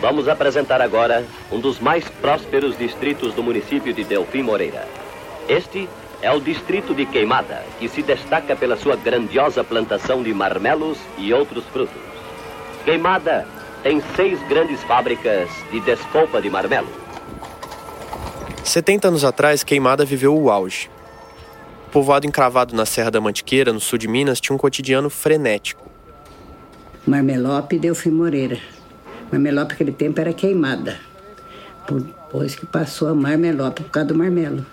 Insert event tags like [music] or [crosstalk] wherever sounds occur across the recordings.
Vamos apresentar agora um dos mais prósperos distritos do município de Delfim Moreira. Este é o distrito de Queimada, que se destaca pela sua grandiosa plantação de marmelos e outros frutos. Queimada tem seis grandes fábricas de despolpa de marmelo. 70 anos atrás, Queimada viveu o auge. O povoado encravado na Serra da Mantiqueira, no sul de Minas, tinha um cotidiano frenético. Marmelope Delfim Moreira. Marmelope naquele tempo era queimada. Depois que passou a Marmelope por causa do marmelo.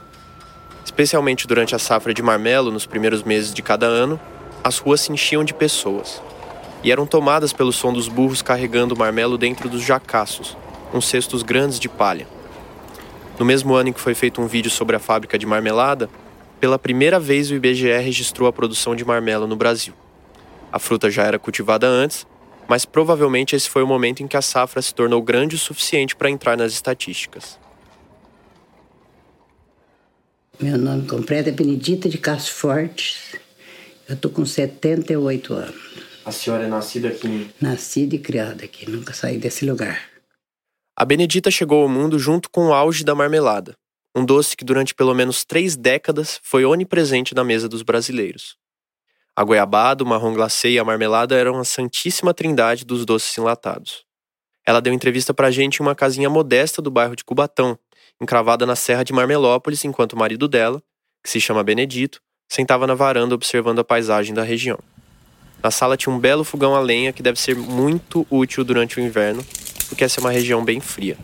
Especialmente durante a safra de marmelo, nos primeiros meses de cada ano, as ruas se enchiam de pessoas. E eram tomadas pelo som dos burros carregando o marmelo dentro dos jacaços, uns cestos grandes de palha. No mesmo ano em que foi feito um vídeo sobre a fábrica de marmelada, pela primeira vez o IBGE registrou a produção de marmelo no Brasil. A fruta já era cultivada antes, mas provavelmente esse foi o momento em que a safra se tornou grande o suficiente para entrar nas estatísticas. Meu nome completo é Benedita de Castro Fortes. Eu tô com 78 anos. A senhora é nascida aqui? Nascida e criada aqui, nunca saí desse lugar. A Benedita chegou ao mundo junto com o auge da marmelada, um doce que durante pelo menos três décadas foi onipresente na mesa dos brasileiros. A goiabada, o marrom glacê e a marmelada eram a santíssima trindade dos doces enlatados. Ela deu entrevista pra gente em uma casinha modesta do bairro de Cubatão, encravada na Serra de Marmelópolis, enquanto o marido dela, que se chama Benedito, sentava na varanda observando a paisagem da região. Na sala tinha um belo fogão a lenha que deve ser muito útil durante o inverno, porque essa é uma região bem fria.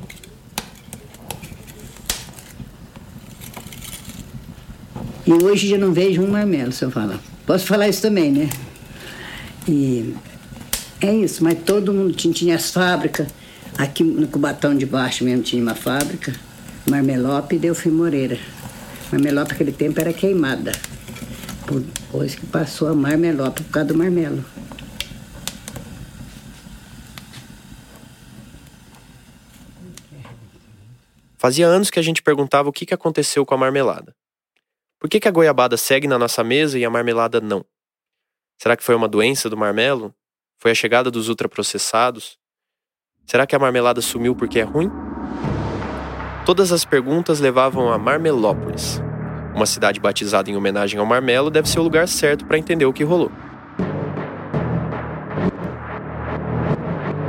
E hoje já não vejo um marmelo, se eu falar. Posso falar isso também, né? E é isso, mas todo mundo tinha, tinha as fábricas. Aqui no Cubatão de baixo mesmo tinha uma fábrica. Marmelope e Delfim Moreira. Marmelope naquele tempo era queimada. Depois que passou a Marmelope por causa do marmelo. Fazia anos que a gente perguntava o que aconteceu com a marmelada. Por que, que a goiabada segue na nossa mesa e a marmelada não? Será que foi uma doença do marmelo? Foi a chegada dos ultraprocessados? Será que a marmelada sumiu porque é ruim? Todas as perguntas levavam a Marmelópolis. Uma cidade batizada em homenagem ao marmelo deve ser o lugar certo para entender o que rolou.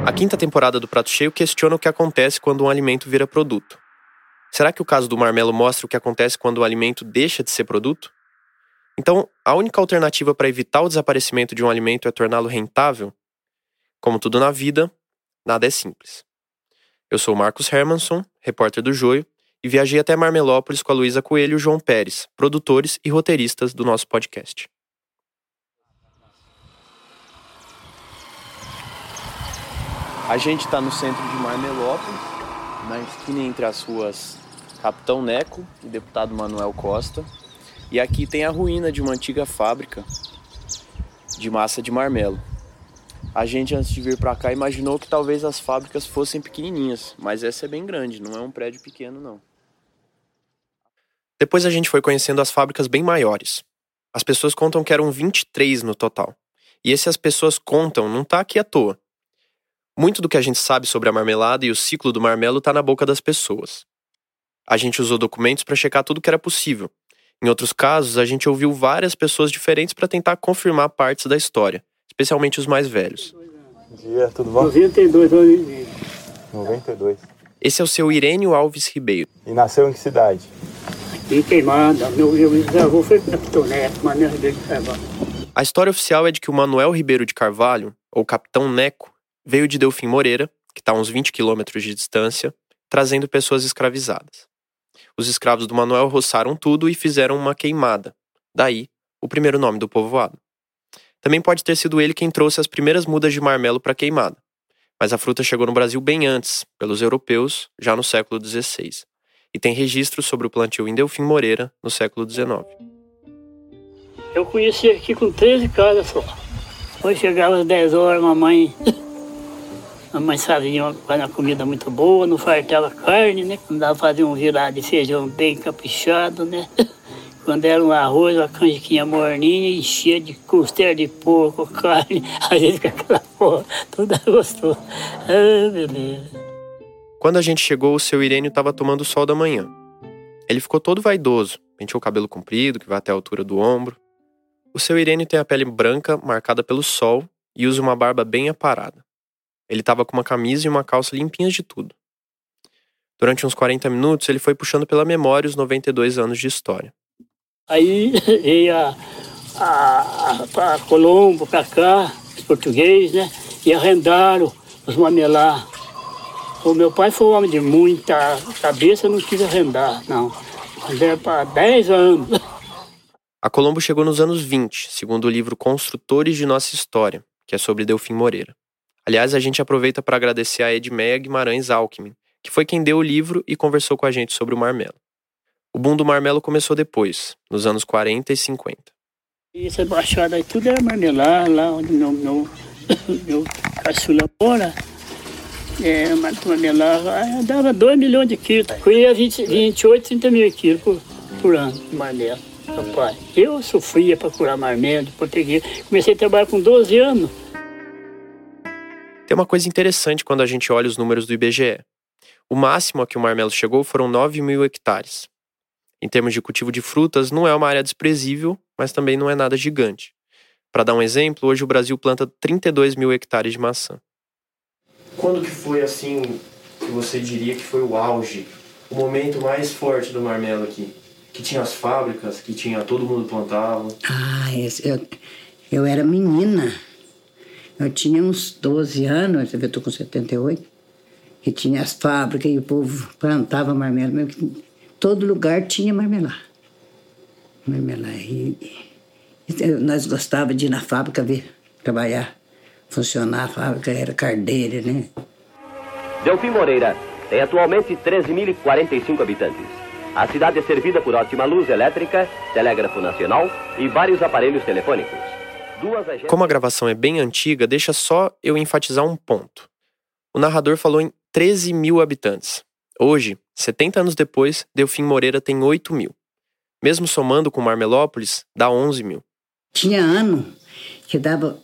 A quinta temporada do Prato Cheio questiona o que acontece quando um alimento vira produto. Será que o caso do marmelo mostra o que acontece quando o alimento deixa de ser produto? Então, a única alternativa para evitar o desaparecimento de um alimento é torná-lo rentável? Como tudo na vida, nada é simples. Eu sou Marcos Hermanson, repórter do Joio, e viajei até Marmelópolis com a Luísa Coelho e o João Pérez, produtores e roteiristas do nosso podcast. A gente está no centro de Marmelópolis, na esquina entre as ruas Capitão Neco e deputado Manuel Costa. E aqui tem a ruína de uma antiga fábrica de massa de marmelo. A gente, antes de vir para cá, imaginou que talvez as fábricas fossem pequenininhas, mas essa é bem grande, não é um prédio pequeno, não. Depois a gente foi conhecendo as fábricas bem maiores. As pessoas contam que eram 23 no total. E esse as pessoas contam não tá aqui à toa. Muito do que a gente sabe sobre a marmelada e o ciclo do marmelo está na boca das pessoas. A gente usou documentos para checar tudo que era possível. Em outros casos, a gente ouviu várias pessoas diferentes para tentar confirmar partes da história, especialmente os mais velhos. Bom dia, tudo bom? 92 anos e meio. 92. Esse é o seu Irênio Alves Ribeiro. E nasceu em que cidade? E queimada. Meu, meu bisavô foi capitão Neto, Manuel Ribeiro de Carvalho. A história oficial é de que o Manuel Ribeiro de Carvalho, ou Capitão Neco, veio de Delfim Moreira, que está a uns 20 quilômetros de distância, trazendo pessoas escravizadas. Os escravos do Manuel roçaram tudo e fizeram uma queimada. Daí, o primeiro nome do povoado. Também pode ter sido ele quem trouxe as primeiras mudas de marmelo para queimada. Mas a fruta chegou no Brasil bem antes, pelos europeus, já no século XVI. E tem registros sobre o plantio em Delfim Moreira, no século XIX. Eu conheci aqui com 13 casas só. Depois chegava às 10 horas, mamãe [laughs] a mãe fazia uma comida muito boa, não fartava carne, né? Mandava fazer um virado de feijão bem caprichado, né? [laughs] Quando era um arroz, uma canjiquinha morninha, enchia de costela de porco, [laughs] carne, a gente com aquela porra, tudo gostoso. Ah, beleza. Quando a gente chegou, o seu Irênio estava tomando sol da manhã. Ele ficou todo vaidoso, penteou o cabelo comprido, que vai até a altura do ombro. O seu Irênio tem a pele branca, marcada pelo sol, e usa uma barba bem aparada. Ele estava com uma camisa e uma calça limpinhas de tudo. Durante uns 40 minutos, ele foi puxando pela memória os 92 anos de história. Aí [laughs] ia para Colombo, para cá, os portugueses, né? E arrendaram os mamelá. O meu pai foi um homem de muita cabeça, não quis arrendar, não. Mas era para 10 anos. A Colombo chegou nos anos 20, segundo o livro Construtores de Nossa História, que é sobre Delfim Moreira. Aliás, a gente aproveita para agradecer a Edmeia Guimarães Alckmin, que foi quem deu o livro e conversou com a gente sobre o marmelo. O boom do marmelo começou depois, nos anos 40 e 50. E essa baixada aí tudo era marmelar, lá onde meu, meu, [coughs] meu caçula mora. É, marmelar, dava 2 milhões de quilos. Colhia 20, 28, 30 mil quilos por, por ano de marmelo. Rapaz, eu sofria para curar marmelo de português. Comecei a trabalhar com 12 anos. Tem uma coisa interessante quando a gente olha os números do IBGE. O máximo a que o marmelo chegou foram 9 mil hectares. Em termos de cultivo de frutas, não é uma área desprezível, mas também não é nada gigante. Para dar um exemplo, hoje o Brasil planta 32 mil hectares de maçã. Quando que foi assim que você diria que foi o auge, o momento mais forte do marmelo aqui? Que tinha as fábricas, que tinha todo mundo plantava? Ah, eu, eu era menina. Eu tinha uns 12 anos, eu estou com 78, que tinha as fábricas e o povo plantava marmelo. Mesmo todo lugar tinha marmelada. Marmelada. E, e, nós gostávamos de ir na fábrica ver, trabalhar, funcionar. A fábrica era cardeira, né? Delfim Moreira tem atualmente 13.045 habitantes. A cidade é servida por ótima luz elétrica, telégrafo nacional e vários aparelhos telefônicos. Como a gravação é bem antiga, deixa só eu enfatizar um ponto. O narrador falou em 13 mil habitantes. Hoje, 70 anos depois, Delfim Moreira tem 8 mil. Mesmo somando com Marmelópolis, dá 11 mil. Tinha ano que dava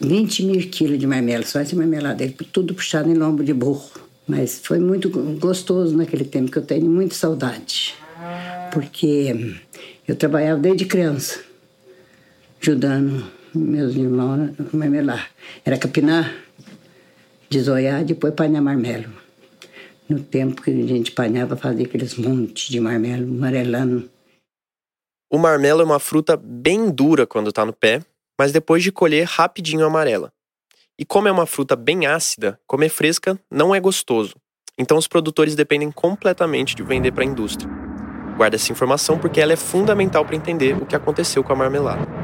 20 mil quilos de marmelo, só esse marmelada, tudo puxado em lombo de burro. Mas foi muito gostoso naquele tempo, que eu tenho muita saudade. Porque eu trabalhava desde criança, ajudando meus irmãos marmelar. Era capinar, desoiar, depois panhar marmelo. No tempo que a gente panhava, fazia aqueles montes de marmelo amarelando. O marmelo é uma fruta bem dura quando está no pé, mas depois de colher, rapidinho amarela. E como é uma fruta bem ácida, comer fresca não é gostoso. Então os produtores dependem completamente de vender para a indústria. Guarda essa informação porque ela é fundamental para entender o que aconteceu com a marmelada.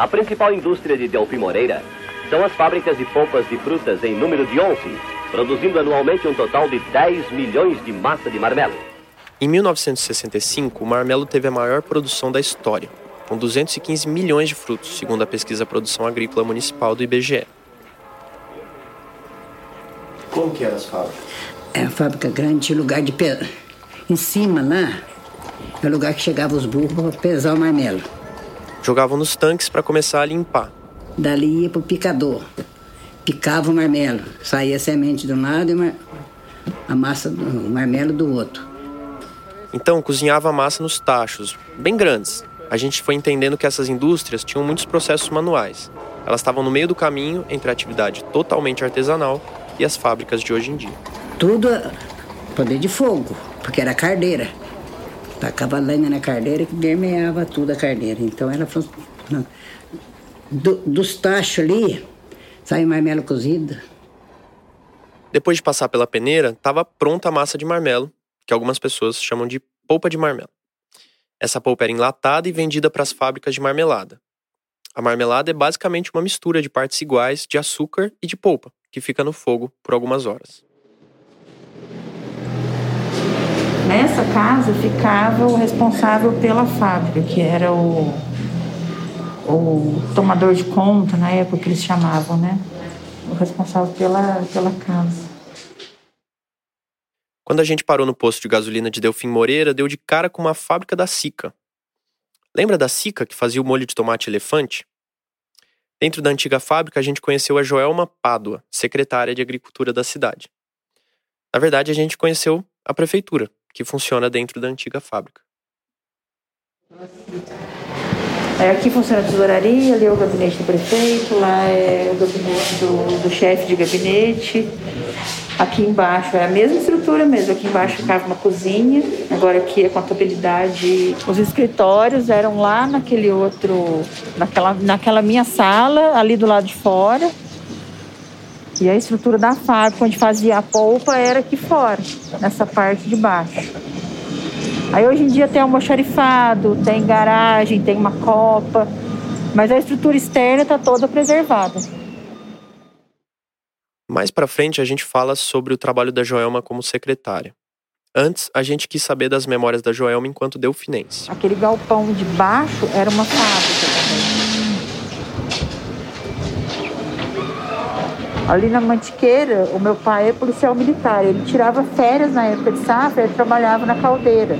A principal indústria de Delfim Moreira são as fábricas de polpas de frutas em número de 11, produzindo anualmente um total de 10 milhões de massa de marmelo. Em 1965, o marmelo teve a maior produção da história, com 215 milhões de frutos, segundo a pesquisa Produção Agrícola Municipal do IBGE. Como que eram as fábricas? É a fábrica grande, tinha lugar de pe... Em cima lá, é o lugar que chegavam os burros para pesar o marmelo. Jogavam nos tanques para começar a limpar. Dali ia pro picador. Picava o marmelo. Saía a semente de um lado e mar... a massa, do... o marmelo do outro. Então, cozinhava a massa nos tachos, bem grandes. A gente foi entendendo que essas indústrias tinham muitos processos manuais. Elas estavam no meio do caminho entre a atividade totalmente artesanal e as fábricas de hoje em dia. Tudo poder de fogo, porque era cardeira. Tacava lenha na cardeira que vermeava tudo a cardeira. Então ela do, dos tachos ali, sai marmelo cozido. Depois de passar pela peneira, estava pronta a massa de marmelo, que algumas pessoas chamam de polpa de marmelo. Essa polpa era enlatada e vendida para as fábricas de marmelada. A marmelada é basicamente uma mistura de partes iguais de açúcar e de polpa, que fica no fogo por algumas horas. Nessa casa ficava o responsável pela fábrica, que era o, o tomador de conta, na época que eles chamavam, né? O responsável pela, pela casa. Quando a gente parou no posto de gasolina de Delfim Moreira, deu de cara com uma fábrica da Sica. Lembra da Sica que fazia o molho de tomate elefante? Dentro da antiga fábrica, a gente conheceu a Joelma Pádua, secretária de Agricultura da cidade. Na verdade, a gente conheceu a prefeitura, que funciona dentro da antiga fábrica. É, aqui funciona a tesouraria, ali é o gabinete do prefeito, lá é o gabinete do, do chefe de gabinete. Aqui embaixo é a mesma estrutura mesmo. Aqui embaixo ficava uma cozinha, agora aqui é contabilidade. Os escritórios eram lá naquele outro, naquela, naquela minha sala, ali do lado de fora. E a estrutura da fábrica, onde fazia a polpa, era aqui fora, nessa parte de baixo. Aí hoje em dia tem almoxarifado, tem garagem, tem uma copa, mas a estrutura externa está toda preservada. Mais para frente a gente fala sobre o trabalho da Joelma como secretária. Antes, a gente quis saber das memórias da Joelma enquanto delfinense. Aquele galpão de baixo era uma fábrica também. Ali na Mantiqueira, o meu pai é policial militar. Ele tirava férias na época de safra, ele trabalhava na caldeira.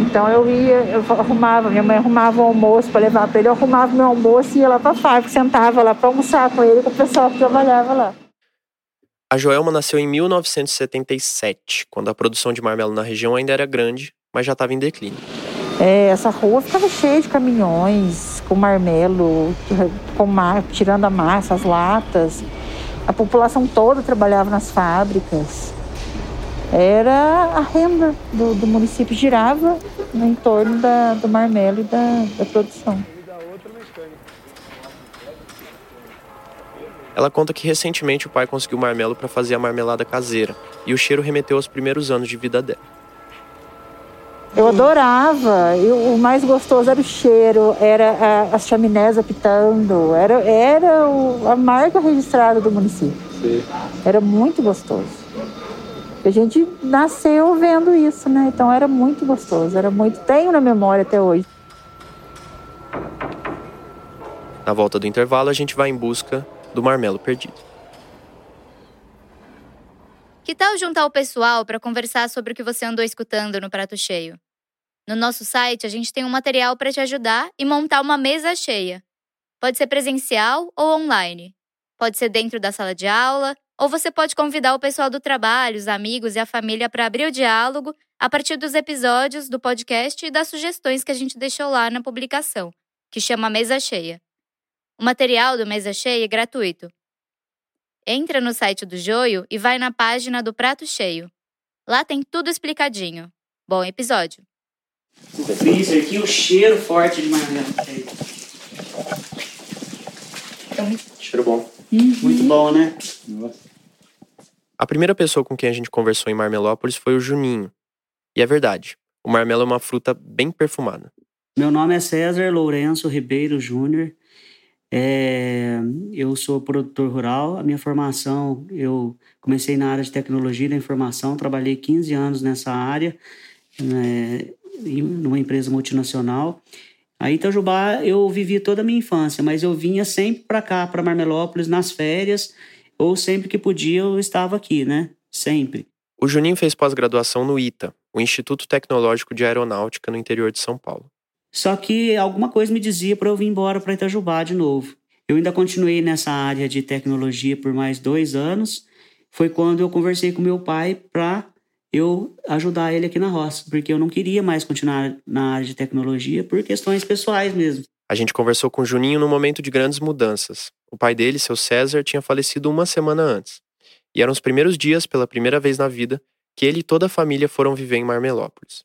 Então eu ia, eu arrumava, minha mãe arrumava o almoço para levar para ele, eu arrumava meu almoço e ia lá para a fábrica, sentava lá para almoçar com ele, com o pessoal que trabalhava lá. A Joelma nasceu em 1977, quando a produção de marmelo na região ainda era grande, mas já estava em declínio. É, essa rua ficava cheia de caminhões com marmelo, com mar, tirando a massa, as latas. A população toda trabalhava nas fábricas era a renda do, do município girava em torno da, do marmelo e da, da produção. Ela conta que recentemente o pai conseguiu marmelo para fazer a marmelada caseira e o cheiro remeteu aos primeiros anos de vida dela. Eu adorava, eu, o mais gostoso era o cheiro, era a, as chaminés apitando, era, era o, a marca registrada do município. Sim. Era muito gostoso. A gente nasceu vendo isso, né? Então era muito gostoso, era muito. Tenho na memória até hoje. Na volta do intervalo, a gente vai em busca do marmelo perdido. Que tal juntar o pessoal para conversar sobre o que você andou escutando no prato cheio? No nosso site, a gente tem um material para te ajudar e montar uma mesa cheia. Pode ser presencial ou online. Pode ser dentro da sala de aula, ou você pode convidar o pessoal do trabalho, os amigos e a família para abrir o diálogo a partir dos episódios do podcast e das sugestões que a gente deixou lá na publicação, que chama Mesa Cheia. O material do Mesa Cheia é gratuito. Entra no site do Joio e vai na página do Prato Cheio. Lá tem tudo explicadinho. Bom episódio. O freezer aqui, o cheiro forte de marmelo. Cheiro bom. Uhum. Muito bom, né? Nossa. A primeira pessoa com quem a gente conversou em Marmelópolis foi o Juninho. E é verdade, o marmelo é uma fruta bem perfumada. Meu nome é César Lourenço Ribeiro Júnior. É, eu sou produtor rural. A minha formação, eu comecei na área de tecnologia da informação, trabalhei 15 anos nessa área, né, numa empresa multinacional. Aí Itajubá eu vivi toda a minha infância, mas eu vinha sempre para cá, para Marmelópolis, nas férias, ou sempre que podia eu estava aqui, né? Sempre. O Juninho fez pós-graduação no ITA, o Instituto Tecnológico de Aeronáutica no interior de São Paulo. Só que alguma coisa me dizia para eu vir embora para Itajubá de novo. Eu ainda continuei nessa área de tecnologia por mais dois anos. Foi quando eu conversei com meu pai para eu ajudar ele aqui na roça, porque eu não queria mais continuar na área de tecnologia por questões pessoais mesmo. A gente conversou com o Juninho no momento de grandes mudanças. O pai dele, seu César, tinha falecido uma semana antes. E eram os primeiros dias, pela primeira vez na vida, que ele e toda a família foram viver em Marmelópolis.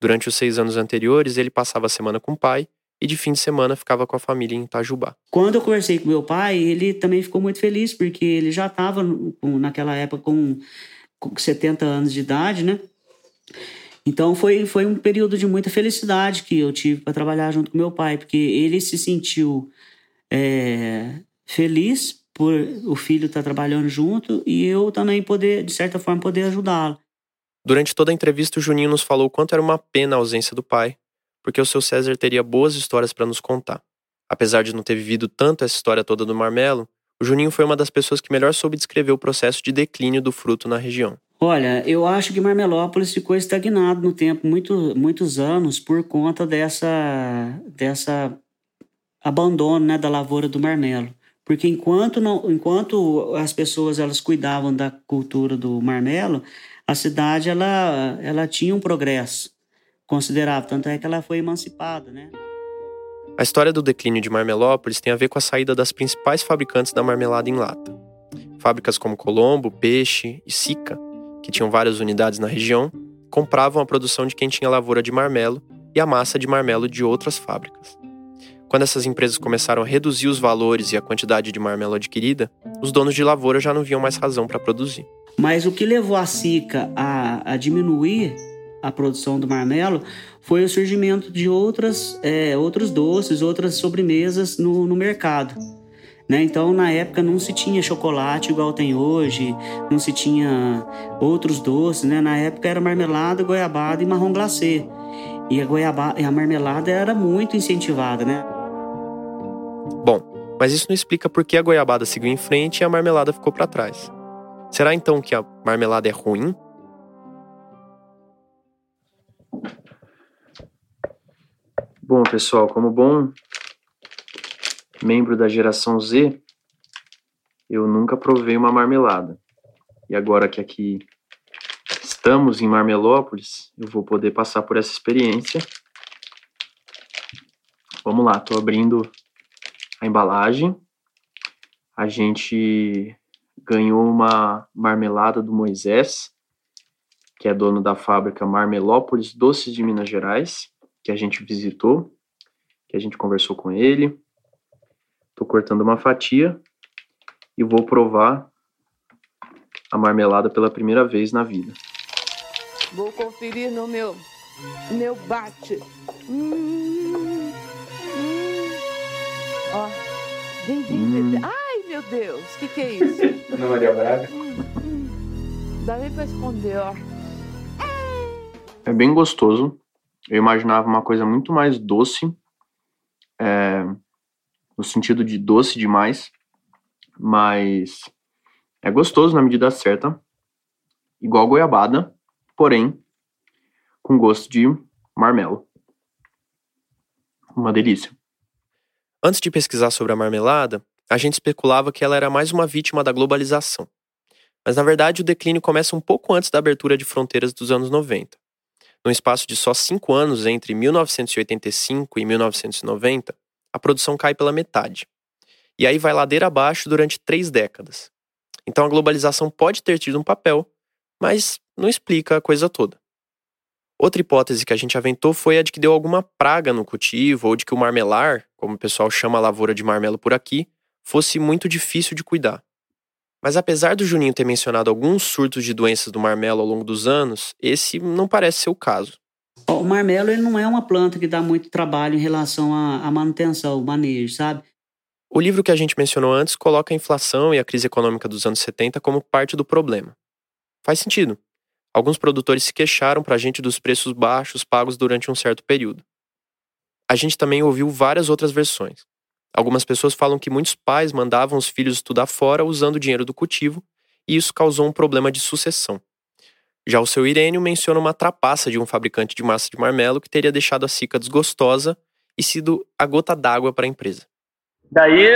Durante os seis anos anteriores, ele passava a semana com o pai e de fim de semana ficava com a família em Itajubá. Quando eu conversei com meu pai, ele também ficou muito feliz, porque ele já estava naquela época com, com 70 anos de idade, né? Então foi, foi um período de muita felicidade que eu tive para trabalhar junto com meu pai, porque ele se sentiu é, feliz por o filho estar tá trabalhando junto e eu também poder, de certa forma, poder ajudá-lo. Durante toda a entrevista, o Juninho nos falou quanto era uma pena a ausência do pai, porque o seu César teria boas histórias para nos contar. Apesar de não ter vivido tanto essa história toda do marmelo, o Juninho foi uma das pessoas que melhor soube descrever o processo de declínio do fruto na região. Olha, eu acho que Marmelópolis ficou estagnado no tempo, muito, muitos anos, por conta dessa, dessa abandono né, da lavoura do marmelo. Porque enquanto, não, enquanto as pessoas elas cuidavam da cultura do marmelo, a cidade ela, ela tinha um progresso considerável, tanto é que ela foi emancipada, né? A história do declínio de Marmelópolis tem a ver com a saída das principais fabricantes da marmelada em lata. Fábricas como Colombo, Peixe e Sica, que tinham várias unidades na região, compravam a produção de quem tinha lavoura de marmelo e a massa de marmelo de outras fábricas. Quando essas empresas começaram a reduzir os valores e a quantidade de marmelo adquirida, os donos de lavoura já não viam mais razão para produzir. Mas o que levou a Sica a, a, diminuir a produção do marmelo foi o surgimento de outras, é, outros doces, outras sobremesas no, no mercado. Né? Então, na época, não se tinha chocolate igual tem hoje, não se tinha outros doces. Né? Na época, era marmelada, goiabada e marrom glacê. E a, goiabada, a marmelada era muito incentivada, né? Bom, mas isso não explica por que a goiabada seguiu em frente e a marmelada ficou para trás. Será então que a marmelada é ruim? Bom, pessoal, como bom membro da geração Z, eu nunca provei uma marmelada. E agora que aqui estamos em Marmelópolis, eu vou poder passar por essa experiência. Vamos lá, estou abrindo a embalagem. A gente ganhou uma marmelada do Moisés, que é dono da fábrica Marmelópolis Doces de Minas Gerais, que a gente visitou, que a gente conversou com ele. Estou cortando uma fatia e vou provar a marmelada pela primeira vez na vida. Vou conferir no meu meu bate. Hum, Ó, vem, vem, hum. Ai, meu Deus, o que, que é isso? [laughs] Ana Maria Braga. Hum, hum. Dá nem pra esconder, ó. É bem gostoso. Eu imaginava uma coisa muito mais doce, é, no sentido de doce demais, mas é gostoso na medida certa, igual goiabada, porém com gosto de marmelo. Uma delícia. Antes de pesquisar sobre a marmelada, a gente especulava que ela era mais uma vítima da globalização. Mas na verdade o declínio começa um pouco antes da abertura de fronteiras dos anos 90. No espaço de só cinco anos, entre 1985 e 1990, a produção cai pela metade. E aí vai ladeira abaixo durante três décadas. Então a globalização pode ter tido um papel, mas não explica a coisa toda. Outra hipótese que a gente aventou foi a de que deu alguma praga no cultivo ou de que o marmelar, como o pessoal chama a lavoura de marmelo por aqui, fosse muito difícil de cuidar. Mas apesar do Juninho ter mencionado alguns surtos de doenças do marmelo ao longo dos anos, esse não parece ser o caso. O marmelo ele não é uma planta que dá muito trabalho em relação à, manutenção, o manejo, sabe? O livro que a gente mencionou antes coloca a inflação e a crise econômica dos anos 70 como parte do problema. Faz sentido. Alguns produtores se queixaram para a gente dos preços baixos pagos durante um certo período. A gente também ouviu várias outras versões. Algumas pessoas falam que muitos pais mandavam os filhos estudar fora usando o dinheiro do cultivo, e isso causou um problema de sucessão. Já o seu Irênio menciona uma trapaça de um fabricante de massa de marmelo que teria deixado a Sica desgostosa e sido a gota d'água para a empresa. Daí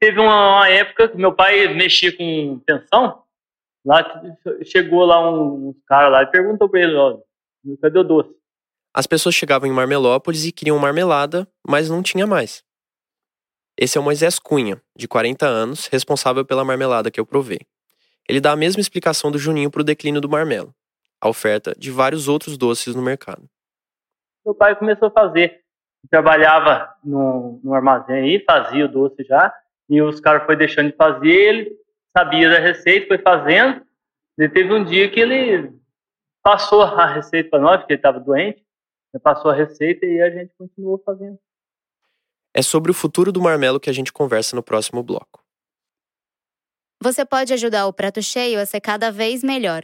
teve uma época que meu pai mexia com pensão, lá chegou lá um, um cara lá e perguntou para ele, ó, cadê o doce? As pessoas chegavam em Marmelópolis e queriam marmelada, mas não tinha mais. Esse é o Moisés Cunha, de 40 anos, responsável pela marmelada que eu provei. Ele dá a mesma explicação do Juninho para o declínio do marmelo, a oferta de vários outros doces no mercado. Meu pai começou a fazer. Trabalhava no, no armazém aí, fazia o doce já, e os caras foi deixando de fazer, ele sabia da receita, foi fazendo, e teve um dia que ele passou a receita para nós, porque ele estava doente, passou a receita e a gente continuou fazendo. É sobre o futuro do marmelo que a gente conversa no próximo bloco. Você pode ajudar o Prato Cheio a ser cada vez melhor.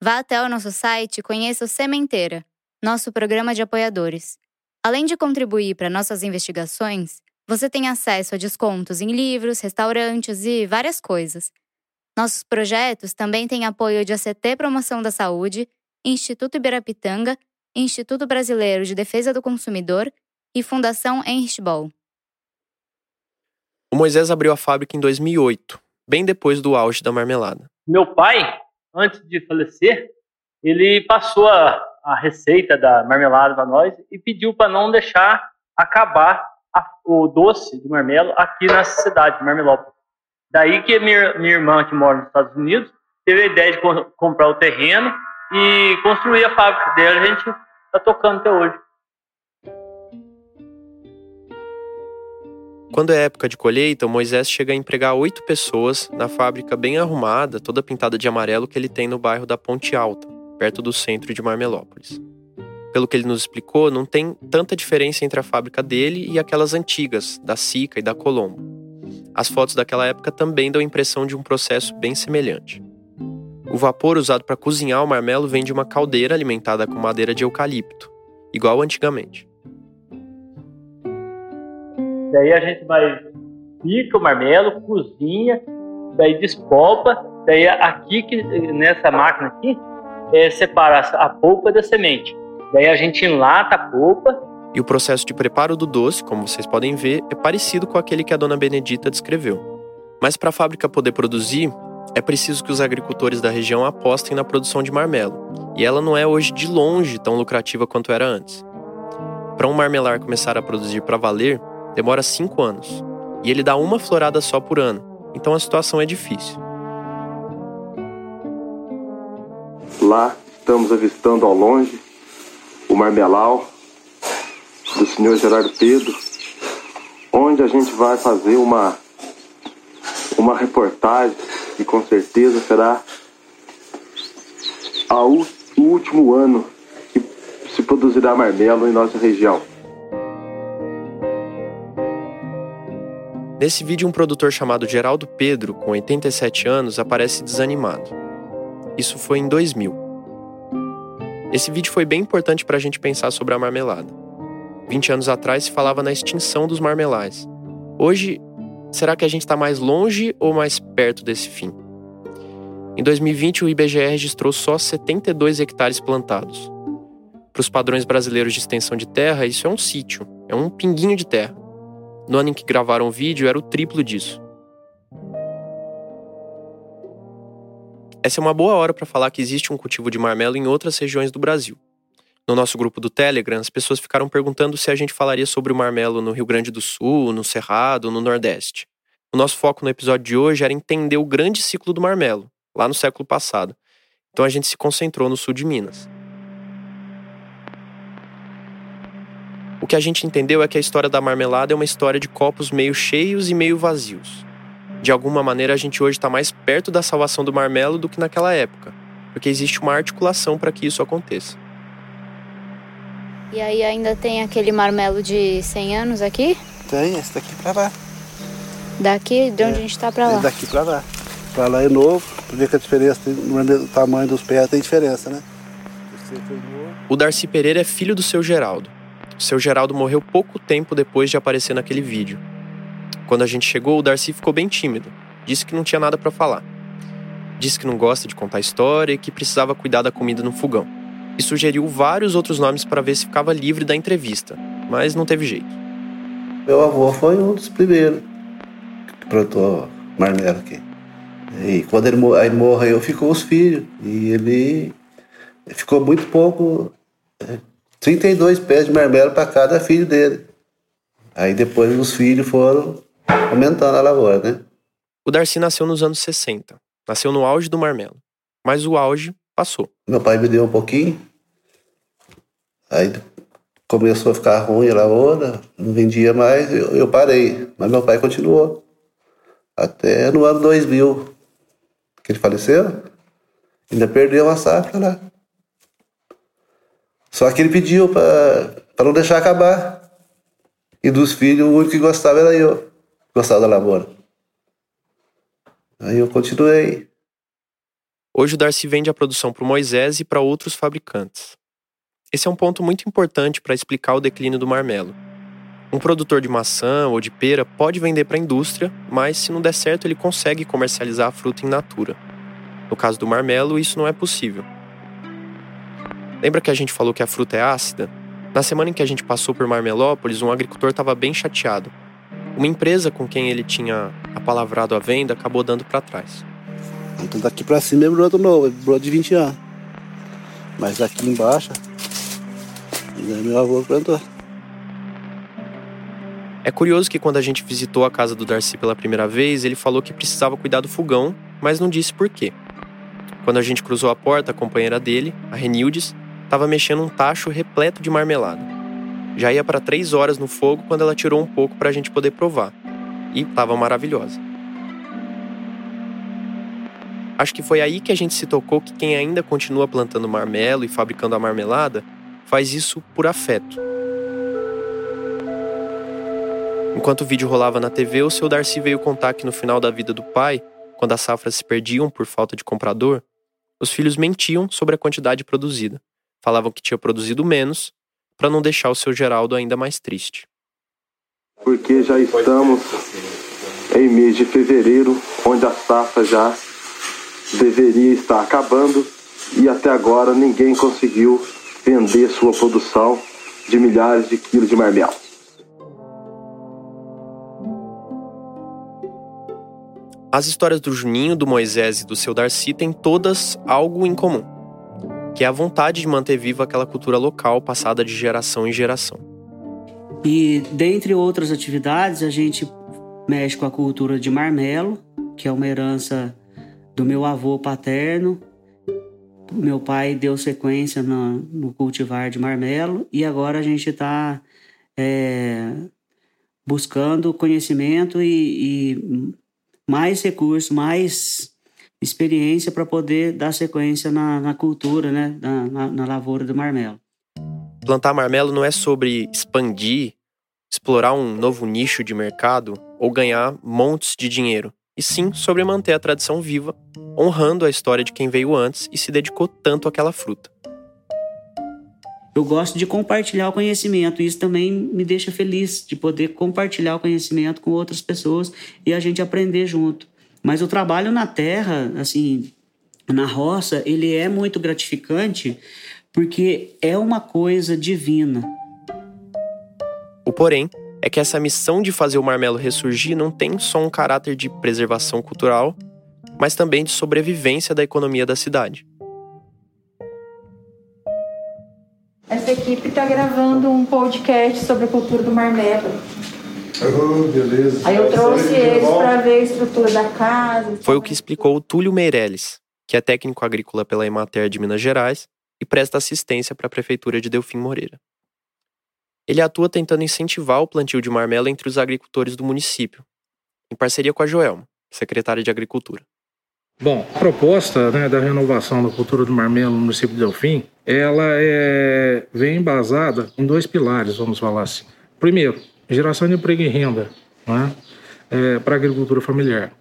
Vá até o nosso site e conheça o Sementeira, nosso programa de apoiadores. Além de contribuir para nossas investigações, você tem acesso a descontos em livros, restaurantes e várias coisas. Nossos projetos também têm apoio de ACT Promoção da Saúde, Instituto Ibirapitanga, Instituto Brasileiro de Defesa do Consumidor e Fundação Henrich Ball. O Moisés abriu a fábrica em 2008, bem depois do auge da marmelada. Meu pai, antes de falecer, ele passou a, a receita da marmelada para nós e pediu para não deixar acabar a, o doce de marmelo aqui na cidade de Marmelópolis. Daí que minha, minha irmã, que mora nos Estados Unidos, teve a ideia de co comprar o terreno e construir a fábrica dela. A gente está tocando até hoje. Quando é época de colheita, o Moisés chega a empregar oito pessoas na fábrica bem arrumada, toda pintada de amarelo que ele tem no bairro da Ponte Alta, perto do centro de Marmelópolis. Pelo que ele nos explicou, não tem tanta diferença entre a fábrica dele e aquelas antigas, da Sica e da Colombo. As fotos daquela época também dão a impressão de um processo bem semelhante. O vapor usado para cozinhar o marmelo vem de uma caldeira alimentada com madeira de eucalipto, igual antigamente. Daí a gente vai pica o marmelo, cozinha, daí despolpa, daí aqui que nessa máquina aqui é separa a polpa da semente. Daí a gente enlata a polpa. E o processo de preparo do doce, como vocês podem ver, é parecido com aquele que a dona Benedita descreveu. Mas para a fábrica poder produzir, é preciso que os agricultores da região apostem na produção de marmelo, e ela não é hoje de longe tão lucrativa quanto era antes. Para um marmelar começar a produzir para valer, demora cinco anos, e ele dá uma florada só por ano, então a situação é difícil. Lá estamos avistando ao longe o Marmelau do senhor Gerardo Pedro, onde a gente vai fazer uma, uma reportagem que com certeza será a, o último ano que se produzirá marmelo em nossa região. Nesse vídeo, um produtor chamado Geraldo Pedro, com 87 anos, aparece desanimado. Isso foi em 2000. Esse vídeo foi bem importante para a gente pensar sobre a marmelada. 20 anos atrás se falava na extinção dos marmelais. Hoje, será que a gente está mais longe ou mais perto desse fim? Em 2020, o IBGE registrou só 72 hectares plantados. Para os padrões brasileiros de extensão de terra, isso é um sítio, é um pinguinho de terra. No ano em que gravaram o vídeo, era o triplo disso. Essa é uma boa hora para falar que existe um cultivo de marmelo em outras regiões do Brasil. No nosso grupo do Telegram, as pessoas ficaram perguntando se a gente falaria sobre o marmelo no Rio Grande do Sul, no Cerrado, no Nordeste. O nosso foco no episódio de hoje era entender o grande ciclo do marmelo, lá no século passado. Então a gente se concentrou no sul de Minas. O que a gente entendeu é que a história da marmelada é uma história de copos meio cheios e meio vazios de alguma maneira a gente hoje está mais perto da salvação do marmelo do que naquela época, porque existe uma articulação para que isso aconteça. E aí ainda tem aquele marmelo de 100 anos aqui? Tem, esse daqui para lá. Daqui, de onde é, a gente está para lá? Daqui para lá. Para lá é novo, ver que a diferença, no tamanho dos pés tem diferença, né? O Darcy Pereira é filho do seu Geraldo. O seu Geraldo morreu pouco tempo depois de aparecer naquele vídeo. Quando a gente chegou, o Darcy ficou bem tímido. Disse que não tinha nada para falar. Disse que não gosta de contar história e que precisava cuidar da comida no fogão. E sugeriu vários outros nomes para ver se ficava livre da entrevista, mas não teve jeito. Meu avô foi um dos primeiros que plantou marmelo aqui. E quando ele, ele morreu, ficou os filhos. E ele ficou muito pouco 32 é, pés de marmelo para cada filho dele. Aí depois os filhos foram aumentando a lavoura, né? O Darcy nasceu nos anos 60. Nasceu no auge do marmelo. Mas o auge passou. Meu pai me deu um pouquinho. Aí começou a ficar ruim a lavoura, não vendia mais, eu, eu parei. Mas meu pai continuou. Até no ano 2000, que ele faleceu, ainda perdeu uma safra lá. Só que ele pediu para não deixar acabar. E dos filhos, o único que gostava era eu gostava da lavoura. Aí eu continuei. Hoje o Darcy vende a produção para o Moisés e para outros fabricantes. Esse é um ponto muito importante para explicar o declínio do marmelo. Um produtor de maçã ou de pera pode vender para a indústria, mas se não der certo, ele consegue comercializar a fruta em natura. No caso do marmelo, isso não é possível. Lembra que a gente falou que a fruta é ácida? Na semana em que a gente passou por Marmelópolis, um agricultor estava bem chateado Uma empresa com quem ele tinha apalavrado a venda acabou dando para trás. Então daqui para cima é broto novo, é broto de 20 anos. Mas aqui embaixo, meu avô plantou. É curioso que quando a gente visitou a casa do Darcy pela primeira vez, ele falou que precisava cuidar do fogão, mas não disse por quê. Quando a gente cruzou a porta, a companheira dele, a Renildes, estava mexendo um tacho repleto de marmelada. Já ia para três horas no fogo quando ela tirou um pouco para a gente poder provar. E estava maravilhosa. Acho que foi aí que a gente se tocou que quem ainda continua plantando marmelo e fabricando a marmelada faz isso por afeto. Enquanto o vídeo rolava na TV, o seu Darcy veio contar que no final da vida do pai, quando as safras se perdiam por falta de comprador, os filhos mentiam sobre a quantidade produzida. Falavam que tinha produzido menos, para não deixar o seu Geraldo ainda mais triste. Porque já estamos em mês de fevereiro, onde a safra já deveria estar acabando e até agora ninguém conseguiu vender sua produção de milhares de quilos de marmelo. As histórias do Juninho, do Moisés e do seu Darcy têm todas algo em comum, que é a vontade de manter viva aquela cultura local passada de geração em geração. E dentre outras atividades, a gente mexe com a cultura de marmelo, que é uma herança do meu avô paterno. Meu pai deu sequência no, no cultivar de marmelo e agora a gente está é, buscando conhecimento e, e mais recursos, mais experiência para poder dar sequência na, na cultura, né? Na, na, na, lavoura do marmelo. Plantar marmelo não é sobre expandir, explorar um novo nicho de mercado ou ganhar montes de dinheiro, e sim sobre manter a tradição viva, honrando a história de quem veio antes e se dedicou tanto àquela fruta. Eu gosto de compartilhar o conhecimento, e isso também me deixa feliz de poder compartilhar o conhecimento com outras pessoas e a gente aprender junto. Mas o trabalho na terra, assim, na roça, ele é muito gratificante porque é uma coisa divina. O porém é que essa missão de fazer o marmelo ressurgir não tem só um caráter de preservação cultural, mas também de sobrevivência da economia da cidade. Essa equipe está gravando um podcast sobre a cultura do marmelo. Oh, beleza. Aí eu trouxe eles para ver a estrutura da casa. Foi o que explicou o Túlio Meirelles, que é técnico agrícola pela Emater de Minas Gerais e presta assistência para a prefeitura de Delfim Moreira. Ele atua tentando incentivar o plantio de marmelo entre os agricultores do município, em parceria com a Joelma, secretária de Agricultura. Bom, a proposta né, da renovação da cultura do marmelo no município de Delfim, ela é, vem embasada em dois pilares, vamos falar assim. Primeiro, geração de emprego e renda né, é, para a agricultura familiar.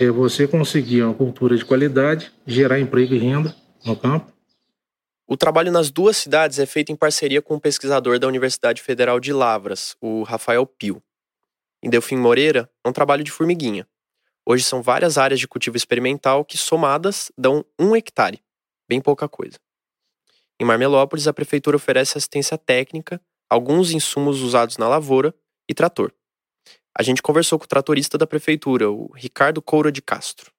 É você conseguir uma cultura de qualidade, gerar emprego e renda no campo. O trabalho nas duas cidades é feito em parceria com um pesquisador da Universidade Federal de Lavras, o Rafael Pio. Em Delfim Moreira, é um trabalho de formiguinha Hoje são várias áreas de cultivo experimental que, somadas, dão um hectare, bem pouca coisa. Em Marmelópolis, a prefeitura oferece assistência técnica, alguns insumos usados na lavoura e trator. A gente conversou com o tratorista da prefeitura, o Ricardo Coura de Castro.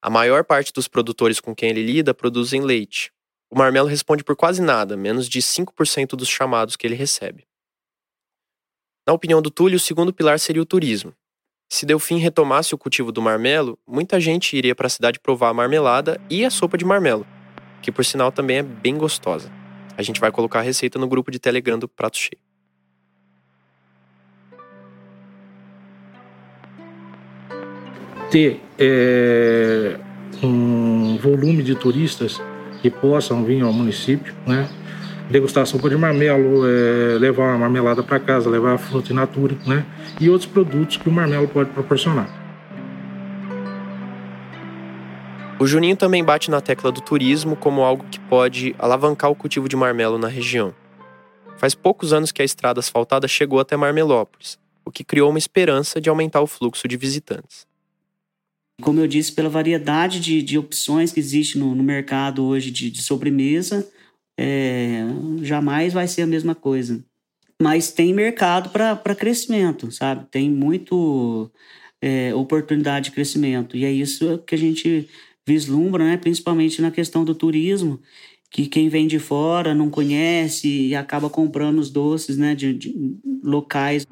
A maior parte dos produtores com quem ele lida produzem leite. O Marmelo responde por quase nada, menos de 5% dos chamados que ele recebe. Na opinião do Túlio, o segundo pilar seria o turismo. Se Delfim retomasse o cultivo do marmelo, muita gente iria para a cidade provar a marmelada e a sopa de marmelo, que por sinal também é bem gostosa. A gente vai colocar a receita no grupo de Telegram do Prato Cheio. Ter é, um volume de turistas que possam vir ao município, né? degustar sopa de marmelo, é, levar uma marmelada para casa, levar fruta in natura, né? E outros produtos que o marmelo pode proporcionar. O Juninho também bate na tecla do turismo como algo que pode alavancar o cultivo de marmelo na região. Faz poucos anos que a estrada asfaltada chegou até Marmelópolis, o que criou uma esperança de aumentar o fluxo de visitantes. Como eu disse, pela variedade de, de opções que existe no, no mercado hoje de, de sobremesa, é, jamais vai ser a mesma coisa. mas tem mercado para crescimento, sabe? Tem muito é, oportunidade de crescimento. E é isso que a gente vislumbra, né? principalmente na questão do turismo, que quem vem de fora não conhece e acaba comprando os doces né? de, de locais.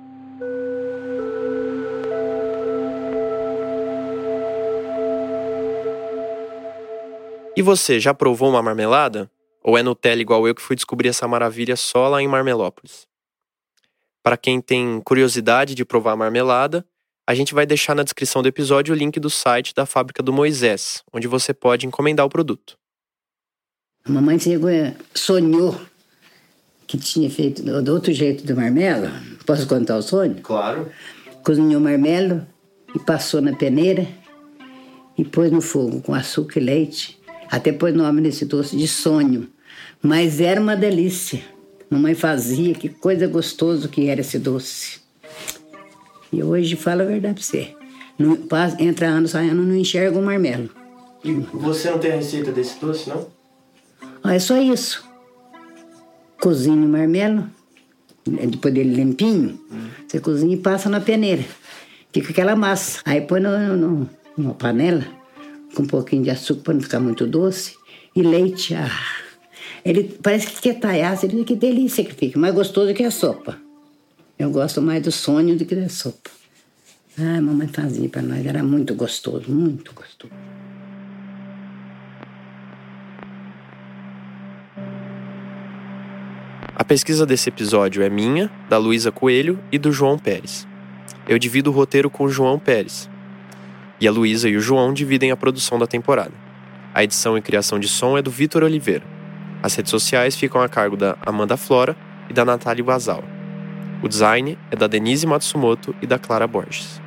E você, já provou uma marmelada? Ou é Nutella igual eu que fui descobrir essa maravilha só lá em Marmelópolis? Para quem tem curiosidade de provar marmelada, a gente vai deixar na descrição do episódio o link do site da fábrica do Moisés, onde você pode encomendar o produto. A mamãe chegou, sonhou que tinha feito do outro jeito do marmelo. Posso contar o sonho? Claro. Cozinhou marmelo e passou na peneira e pôs no fogo com açúcar e leite até pôs nome nesse doce de sonho. Mas era uma delícia. Mamãe fazia, que coisa gostoso que era esse doce. E hoje, falo a verdade pra você, não, entra ano, sai ano, não enxerga o marmelo. E você não tem a receita desse doce, não? Ah, é só isso. Cozinha o marmelo, depois dele limpinho, hum. você cozinha e passa na peneira. Fica aquela massa. Aí põe no, no, numa panela, com um pouquinho de açúcar para não ficar muito doce, e leite. Ah, ele parece que quer talhar, você diz que delícia que fica, mais gostoso que a sopa. Eu gosto mais do sonho do que da sopa. Ah, a mamãe fazia para nós, era muito gostoso, muito gostoso. A pesquisa desse episódio é minha, da Luísa Coelho e do João Pérez. Eu divido o roteiro com o João Pérez, e a Luísa e o João dividem a produção da temporada. A edição e criação de som é do Vitor Oliveira. As redes sociais ficam a cargo da Amanda Flora e da Natália Basal. O design é da Denise Matsumoto e da Clara Borges.